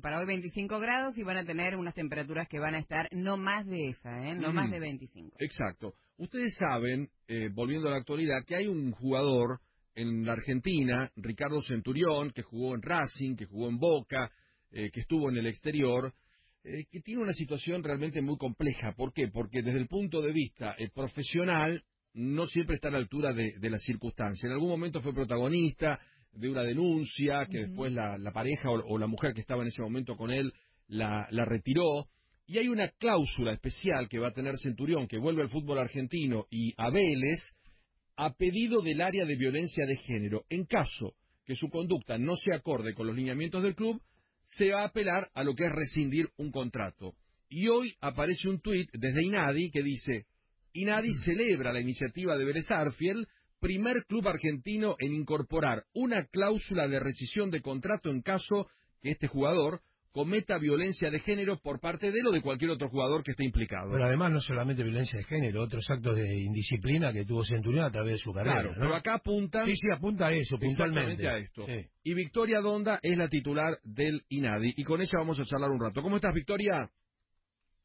Para hoy 25 grados y van a tener unas temperaturas que van a estar no más de esa, ¿eh? no más de 25. Exacto. Ustedes saben, eh, volviendo a la actualidad, que hay un jugador en la Argentina, Ricardo Centurión, que jugó en Racing, que jugó en Boca, eh, que estuvo en el exterior, eh, que tiene una situación realmente muy compleja. ¿Por qué? Porque desde el punto de vista profesional no siempre está a la altura de, de las circunstancias. En algún momento fue protagonista, de una denuncia que después la, pareja o, la mujer que estaba en ese momento con él la, retiró. Y hay una cláusula especial que va a tener Centurión, que vuelve al fútbol argentino y a Vélez, a pedido del área de violencia de género. En caso que su conducta no se acorde con los lineamientos del club, se va a apelar a lo que es rescindir un contrato. Y hoy aparece un tuit desde Inadi que dice, Inadi celebra la iniciativa de Vélez Arfiel primer club argentino en incorporar una cláusula de rescisión de contrato en caso que este jugador cometa violencia de género por parte de él o de cualquier otro jugador que esté implicado. Pero además no solamente violencia de género, otros actos de indisciplina que tuvo Centurión a través de su carrera. Claro, pero acá apunta... Sí, sí, apunta a eso, puntualmente. a esto. Y Victoria Donda es la titular del INADI. Y con ella vamos a charlar un rato. ¿Cómo estás, Victoria?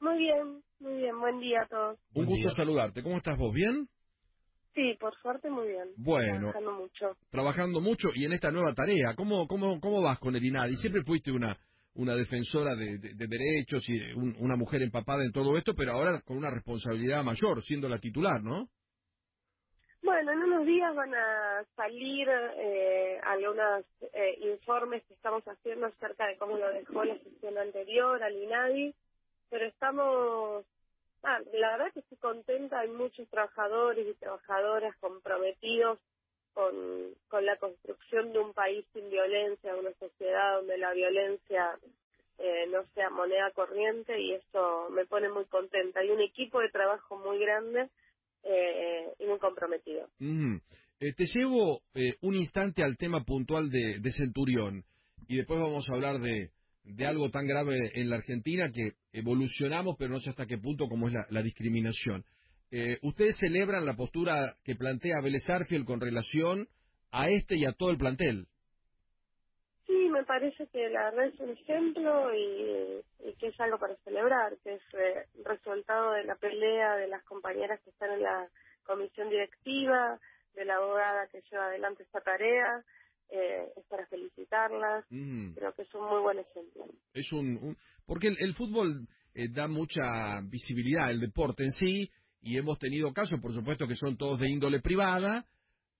Muy bien, muy bien. Buen día a todos. Un gusto saludarte. ¿Cómo estás vos? ¿Bien? Sí, por suerte muy bien. Bueno. Trabajando mucho. Trabajando mucho y en esta nueva tarea. ¿Cómo, cómo, cómo vas con el INADI? Siempre fuiste una, una defensora de, derechos y una mujer empapada en todo esto, pero ahora con una responsabilidad mayor, siendo la titular, ¿no? Bueno, en unos días van a salir eh, algunos eh, informes que estamos haciendo acerca de cómo lo dejó la sesión anterior al INADI, pero estamos Ah, la verdad que estoy contenta, hay muchos trabajadores y trabajadoras comprometidos con, con la construcción de un país sin violencia, una sociedad donde la violencia eh, no sea moneda corriente y eso me pone muy contenta. Hay un equipo de trabajo muy grande eh, y muy comprometido. Eh, te llevo un instante al tema puntual de Centurión y después vamos a hablar de, de algo tan grave en la Argentina que evolucionamos, pero no sé hasta qué punto como es la, discriminación. Eh, ¿Ustedes celebran la postura que plantea Vélez Arfiel con relación a este y a todo el plantel? Sí, me parece que la red es un ejemplo y, que es algo para celebrar, que es eh, resultado de la pelea de las compañeras que están en la comisión directiva, de la abogada que lleva adelante esta tarea, eh, es para felicitarlas. Creo que es un muy buen ejemplo. Es un, porque el, fútbol eh, da mucha visibilidad al deporte en sí y hemos tenido casos, por supuesto, que son todos de índole privada,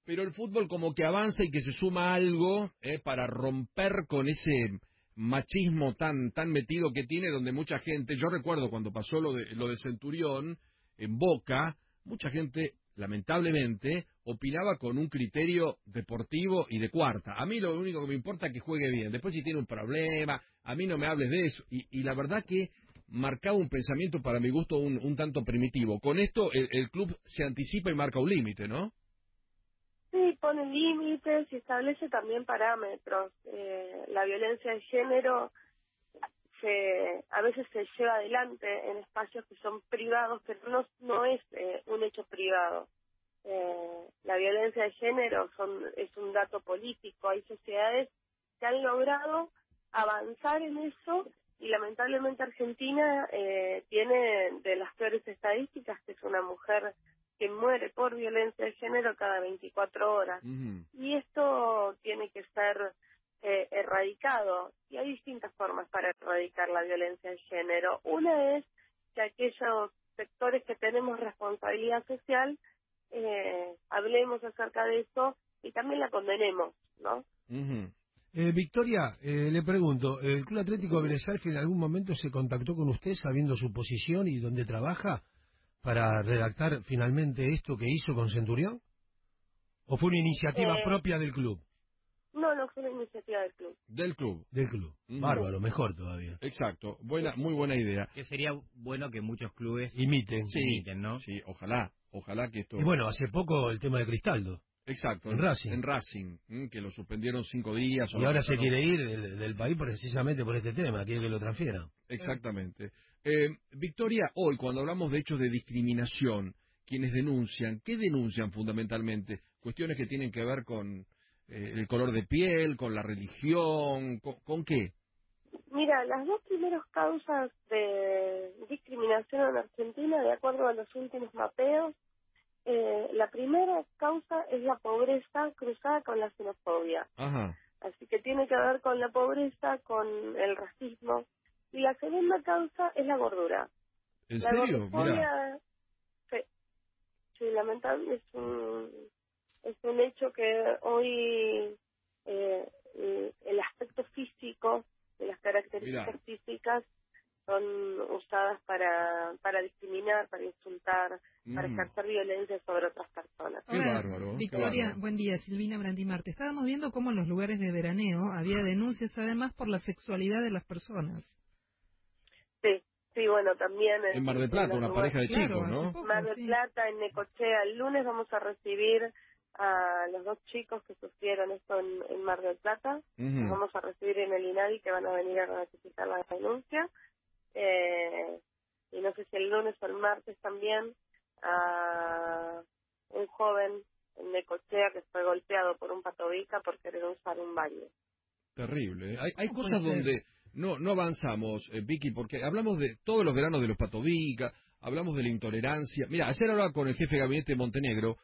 pero el fútbol como que avanza y que se suma algo eh, para romper con ese machismo tan tan metido que tiene donde mucha gente yo recuerdo cuando pasó lo de lo de Centurión en Boca mucha gente lamentablemente, opinaba con un criterio deportivo y de cuarta. A mí lo único que me importa es que juegue bien. Después si tiene un problema, a mí no me hables de eso. Y, la verdad que marcaba un pensamiento para mi gusto un, tanto primitivo. Con esto el, club se anticipa y marca un límite, ¿no? Sí, pone límites y establece también parámetros. Eh, la violencia de género se, a veces se lleva adelante en espacios que son privados, pero no, no es eh, un hecho privado. Eh, la violencia de género son, es un dato político. Hay sociedades que han logrado avanzar en eso y lamentablemente Argentina eh, tiene de las peores estadísticas, que es una mujer que muere por violencia de género cada 24 horas. Y esto tiene que ser eh, erradicado. Y hay distintas formas para erradicar la violencia de género. Una es que aquellos sectores que tenemos responsabilidad social eh, hablemos acerca de eso y también la condenemos, ¿no? eh, Victoria, eh, le pregunto, ¿el Club Atlético de en algún momento se contactó con usted sabiendo su posición y dónde trabaja para redactar finalmente esto que hizo con Centurión? ¿O fue una iniciativa eh, propia del club? No, no fue una iniciativa del club. Del club. Del club. Bárbaro, mejor todavía. Exacto. Buena, muy buena idea. Que sería bueno que muchos clubes imiten. Sí, imiten, ¿no? Sí, ojalá. Ojalá que esto. Y bueno, hace poco el tema de Cristaldo. Exacto. En Racing. En Racing, que lo suspendieron cinco días. Y ahora se quiere ir del, país precisamente por este tema, quiere que lo transfiera. Exactamente. Eh, Victoria, hoy cuando hablamos de hechos de discriminación, quienes denuncian, ¿qué denuncian fundamentalmente? Cuestiones que tienen que ver con eh, el color de piel, con la religión, con, qué? Mira, las dos primeras causas de discriminación en Argentina, de acuerdo a los últimos mapeos, eh, la primera causa es la pobreza cruzada con la xenofobia. Ajá. Así que tiene que ver con la pobreza, con el racismo. Y la segunda causa es la gordura. ¿En la serio? Mira. sí, sí, lamentable, es un, es un hecho que hoy eh, el aspecto físico de las características Mirá. físicas son usadas para, para discriminar, para insultar, para Mm. ejercer violencia sobre otras personas. Qué Ahora, bárbaro, qué Victoria, bárbaro. buen día, Silvina Brandimarte. Estábamos viendo cómo en los lugares de veraneo había denuncias además por la sexualidad de las personas. Sí, sí, bueno, también En Mar del Plata, una lugares- pareja de Claro, chicos, ¿no? poco, Mar del sí. Plata, en Necochea. El lunes vamos a recibir a los dos chicos que sufrieron esto en, en Mar del Plata. Los vamos a recibir en el INADI que van a venir a ratificar la denuncia. Eh, y no sé si el lunes o el martes también a un joven en Necochea que fue golpeado por un patobica por querer usar un baño. Terrible. ¿eh? Hay, hay ¿Cómo cosas donde no no avanzamos, eh, Vicky, porque hablamos de todos los veranos de los patovica, hablamos de la intolerancia. Mira, ayer hablaba con el jefe de gabinete de Montenegro.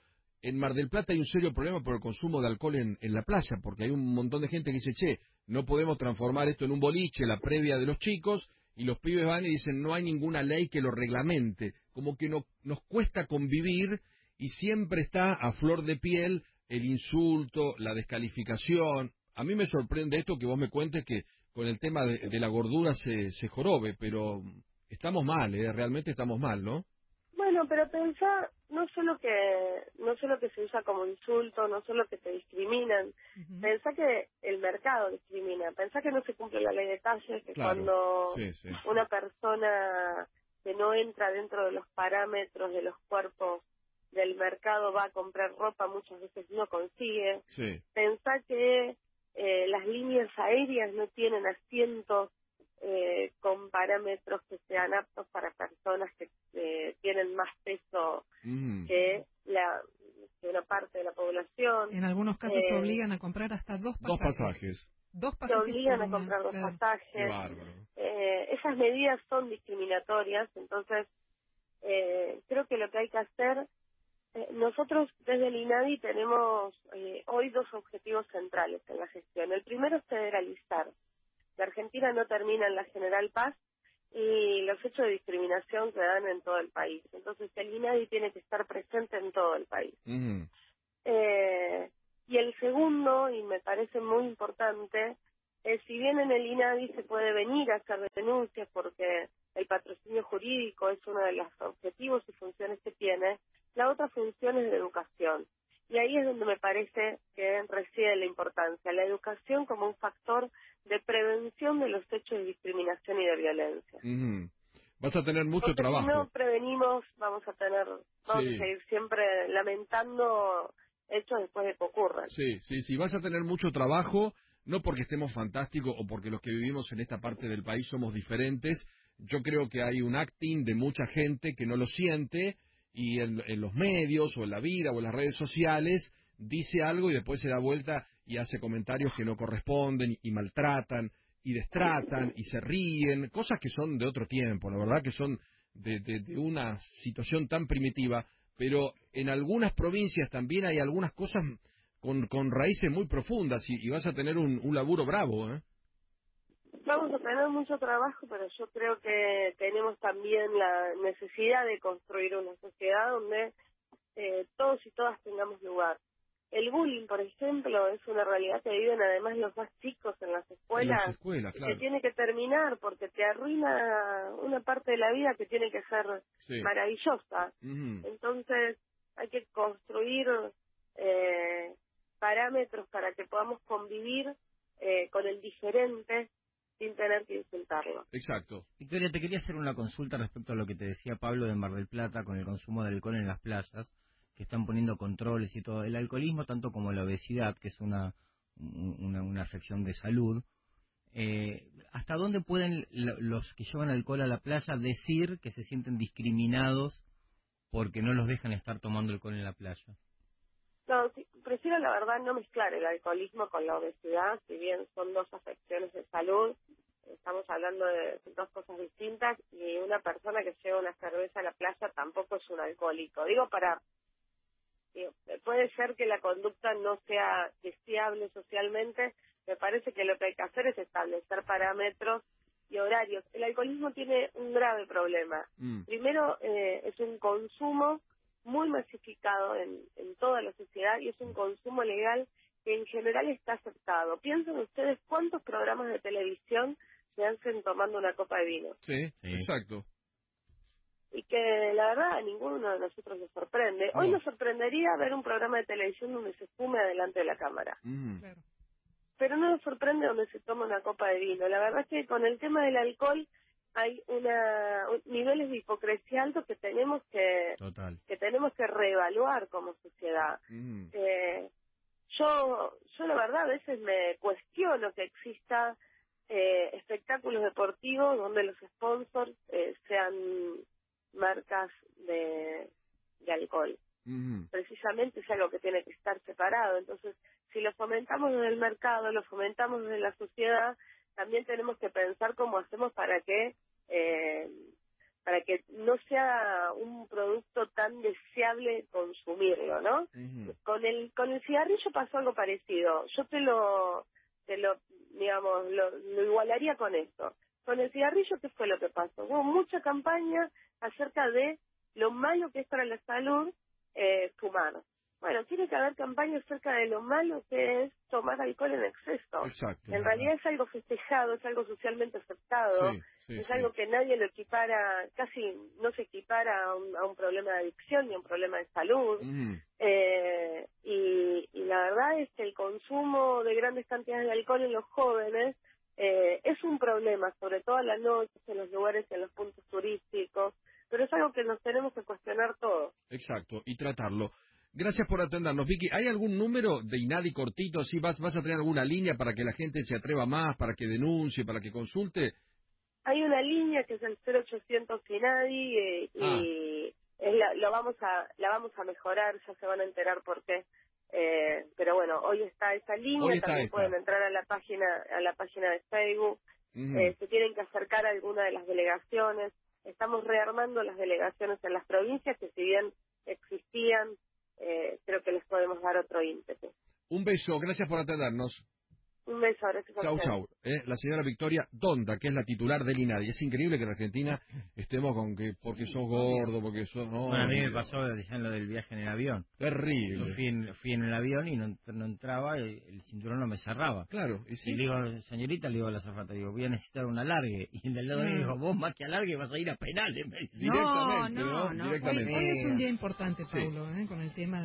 En Mar del Plata hay un serio problema por el consumo de alcohol en, la playa, porque hay un montón de gente que dice, che, no podemos transformar esto en un boliche, la previa de los chicos, y los pibes van y dicen, no hay ninguna ley que lo reglamente. Como que no, nos cuesta convivir y siempre está a flor de piel el insulto, la descalificación. A mí me sorprende esto que vos me cuentes que con el tema de, la gordura se, se jorobe, pero estamos mal, ¿eh? realmente estamos mal, ¿no? Bueno, pero pensá no solo que no solo que se usa como insulto, no solo que te discriminan, Ujú. pensá que el mercado discrimina, pensá que no se cumple la ley de talles, que Claro, cuando Sí, sí. una persona que no entra dentro de los parámetros de los cuerpos del mercado va a comprar ropa, muchas veces no consigue. Sí, Pensá que eh, las líneas aéreas no tienen asientos eh, con parámetros que sean aptos para personas que eh, tienen más peso Ujú. que la que una parte de la población. En algunos casos Eh, obligan a comprar hasta dos Dos pasajes. pasajes. Dos Se pasajes obligan por a comprar claro. Qué pasajes. Eh, esas medidas son discriminatorias, entonces eh, creo que lo que hay que hacer, nosotros desde el INADI tenemos eh, hoy dos objetivos centrales en la gestión. El primero es federalizar. La Argentina no termina en la General Paz y los hechos de discriminación se dan en todo el país. Entonces el INADI tiene que estar presente en todo el país. Eh, y el segundo, y me parece muy importante, es si bien en el INADI se puede venir a hacer denuncias porque el patrocinio jurídico es uno de los objetivos y funciones que tiene, la otra función es de educación. Y ahí es donde me parece que reside la importancia, la educación como un factor de prevención de los hechos de discriminación y de violencia. Ujú. Vas a tener mucho Porque trabajo. si no prevenimos, vamos a tener, vamos Sí. a seguir siempre lamentando hechos después de que ocurran. Sí, sí, sí, vas a tener mucho trabajo, no porque estemos fantásticos o porque los que vivimos en esta parte del país somos diferentes. Yo creo que hay un acting de mucha gente que no lo siente y en, los medios o en la vida o en las redes sociales dice algo y después se da vuelta y hace comentarios que no corresponden y maltratan y destratan y se ríen, cosas que son de otro tiempo, la verdad que son de, de- de una situación tan primitiva, pero en algunas provincias también hay algunas cosas con, con raíces muy profundas y, y vas a tener un, un laburo bravo, ¿eh? Vamos a tener mucho trabajo, pero yo creo que tenemos también la necesidad de construir una sociedad donde eh, todos y todas tengamos lugar. El bullying, por ejemplo, es una realidad que viven además los más chicos en las En escuelas las escuelas, y claro. que tiene que terminar porque te arruina una parte de la vida que tiene que ser Sí. maravillosa. Entonces hay que construir eh, parámetros para que podamos convivir eh, con el diferente sin tener que insultarlo. Exacto. Victoria, te quería hacer una consulta respecto a lo que te decía Pablo de Mar del Plata con el consumo de alcohol en las playas, que están poniendo controles y todo. El alcoholismo, tanto como la obesidad, que es una, una, una afección de salud, eh, ¿hasta dónde pueden lo- los que llevan alcohol a la playa decir que se sienten discriminados porque no los dejan estar tomando alcohol en la playa? No, sí, prefiero la verdad no mezclar el alcoholismo con la obesidad, si bien son dos afecciones de salud, estamos hablando de dos cosas distintas y una persona que lleva una cerveza a la playa tampoco es un alcohólico. Digo, para digo, puede ser que la conducta no sea deseable socialmente, me parece que lo que hay que hacer es establecer parámetros y horarios. El alcoholismo tiene un grave problema. Mm. Primero, eh, es un consumo muy masificado en, en toda la sociedad y es un consumo legal que en general está aceptado. Piensen ustedes cuántos programas de televisión se hacen tomando una copa de vino Sí, Sí. exacto. y que la verdad a ninguno de nosotros nos sorprende. Hoy No. nos sorprendería ver un programa de televisión donde se fume adelante de la cámara, Mm. Claro. pero no nos sorprende donde se toma una copa de vino. La verdad es que con el tema del alcohol hay una un- niveles de hipocresía altos que tenemos que Total. que tenemos que reevaluar como sociedad. Mm. Eh, yo, yo la verdad a veces me cuestiono que exista eh, espectáculos deportivos donde los sponsors eh, sean marcas de, de alcohol. Mm. Precisamente es algo que tiene que estar separado. Entonces, si lo fomentamos desde el mercado, lo fomentamos desde la sociedad, también tenemos que pensar cómo hacemos para que eh, para que no sea un producto tan deseable consumirlo, ¿no? Con el con el cigarrillo pasó algo parecido. Yo te lo te lo digamos lo, lo igualaría con esto. Con el cigarrillo qué fue lo que pasó hubo mucha campaña acerca de lo malo que es para la salud eh, fumar bueno tiene que haber campaña acerca de lo malo que es tomar alcohol en exceso Exacto. en realidad es algo festejado es algo socialmente aceptado Sí, sí, es sí. algo que nadie lo equipara, casi no se equipara a un, a un problema de adicción ni a un problema de salud. Mm. Eh, y, y la verdad es que el consumo de grandes cantidades de alcohol en los jóvenes eh, es un problema, sobre todo a la noche, en los lugares, en los puntos turísticos, pero es algo que nos tenemos que cuestionar todos. Exacto, y tratarlo. Gracias por atendernos. Vicky, ¿hay algún número de INADI cortito? ¿Sí vas, ¿Vas a tener alguna línea para que la gente se atreva más, para que denuncie, para que consulte? Hay una línea que es el 0800 Sinadi eh, Ah. y es la, lo vamos a la vamos a mejorar, ya se van a enterar por qué. Eh, pero bueno, hoy está esa línea, está también esta. pueden entrar a la página a la página de Facebook, eh, se tienen que acercar a alguna de las delegaciones. Estamos rearmando las delegaciones en las provincias que si bien existían, eh, creo que les podemos dar otro ímpetu. Un beso, gracias por atendernos. Un beso, gracias Chau, chau. Eh, la señora Victoria Donda, que es la titular del INADI. Es increíble que en Argentina estemos con que porque sos gordo, porque sos... No, Bueno, a mí me pasó decían lo del viaje en el avión. Yo Terrible. fui en, fui en el avión y no, no entraba, el, el cinturón no me cerraba. Claro, y sí. Y le digo, señorita, le digo a la azafata, digo, voy a necesitar un alargue. Y del lado de mí Mm. dijo, vos más que alargue vas a ir a penales. Me. No, Directamente, no, no. Hoy, Directamente. hoy es un día importante, Sí. Paulo, ¿eh? con el tema